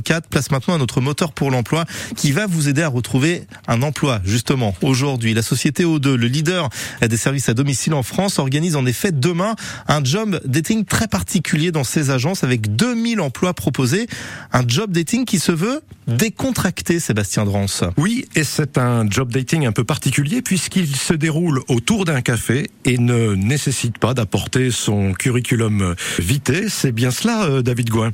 24. Place maintenant à notre moteur pour l'emploi qui va vous aider à retrouver un emploi. Justement, aujourd'hui, la société O2, le leader des services à domicile en France, organise en effet demain un job dating très particulier dans ses agences avec 2000 emplois proposés. Un job dating qui se veut décontracté, Sébastien Drance. Oui, et c'est un job dating un peu particulier puisqu'il se déroule autour d'un café et ne nécessite pas d'apporter son curriculum vitae. C'est bien cela, euh, David Gouin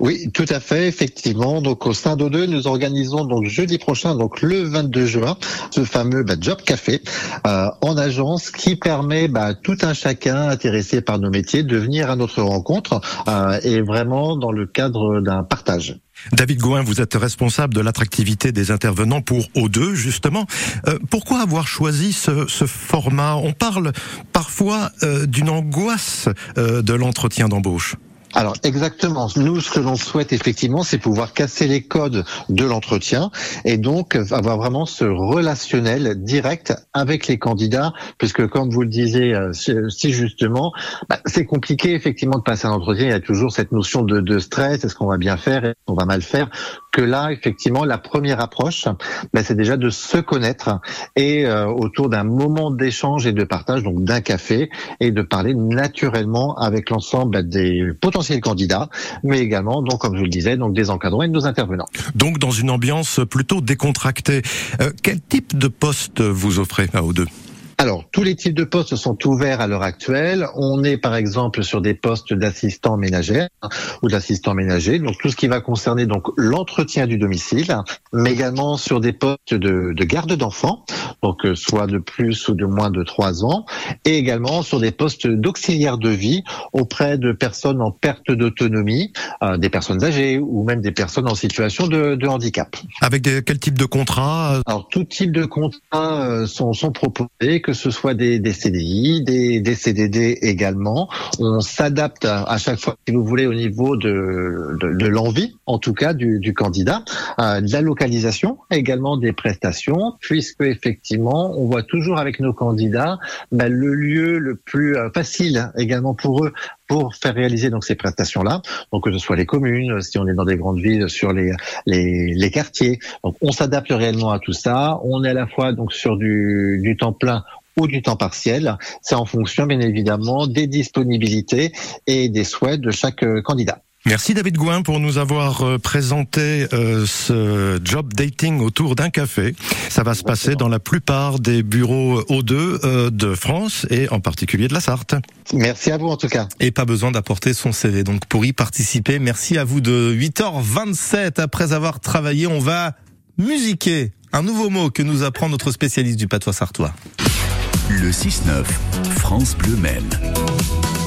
oui, tout à fait, effectivement. Donc au sein d'O2, nous organisons donc jeudi prochain, donc le 22 juin, ce fameux bah, Job Café euh, en agence qui permet bah, tout un chacun intéressé par nos métiers de venir à notre rencontre euh, et vraiment dans le cadre d'un partage. David Gouin, vous êtes responsable de l'attractivité des intervenants pour O2, justement. Euh, pourquoi avoir choisi ce, format? On parle parfois d'une angoisse de l'entretien d'embauche. Alors exactement. Nous, ce que l'on souhaite effectivement, c'est pouvoir casser les codes de l'entretien et donc avoir vraiment ce relationnel direct avec les candidats, puisque comme vous le disiez euh, si justement, bah, c'est compliqué effectivement de passer un entretien. Il y a toujours cette notion de, de stress. Est-ce qu'on va bien faire? Est-ce qu'on va mal faire? Que là, effectivement, la première approche, bah, c'est déjà de se connaître et euh, autour d'un moment d'échange et de partage, donc d'un café, et de parler naturellement avec l'ensemble des potentiels candidats, mais également, donc comme je le disais, donc des encadrants et de nos intervenants. Donc dans une ambiance plutôt décontractée. Euh, quel type de poste vous offrez à O2 alors, tous les types de postes sont ouverts à l'heure actuelle. On est par exemple sur des postes d'assistant ménager ou d'assistant ménager, donc tout ce qui va concerner donc l'entretien du domicile, mais également sur des postes de garde d'enfants, donc euh, soit de plus ou de moins de trois ans, et également sur des postes d'auxiliaire de vie auprès de personnes en perte d'autonomie, euh, des personnes âgées ou même des personnes en situation de, de handicap. Avec des, quel type de contrat Alors, tout type de contrats euh, sont, sont proposés que ce soit des, des CDI, des, des, CDD également. On s'adapte à, chaque fois, si vous voulez, au niveau de, de, de l'envie, en tout cas, du, du candidat, euh, de la localisation, également des prestations, puisque effectivement, on voit toujours avec nos candidats bah, le lieu le plus euh, facile également pour eux pour faire réaliser donc ces prestations-là. Donc que ce soit les communes, si on est dans des grandes villes, sur les les, quartiers. Donc on s'adapte réellement à tout ça. On est à la fois donc sur du, du temps plein ou du temps partiel. C'est en fonction, bien évidemment, des disponibilités et des souhaits de chaque euh, candidat. Merci David Gouin pour nous avoir euh, présenté euh, ce job dating autour d'un café. Ça va se passer dans la plupart des bureaux O2 de France et en particulier de la Sarthe. Merci à vous en tout cas. Et pas besoin d'apporter son CV. Donc pour y participer, merci à vous de 8h27. Après avoir travaillé, on va musiquer un nouveau mot que nous apprend notre spécialiste du patois sartois. Le 6-9, France Bleu Maine.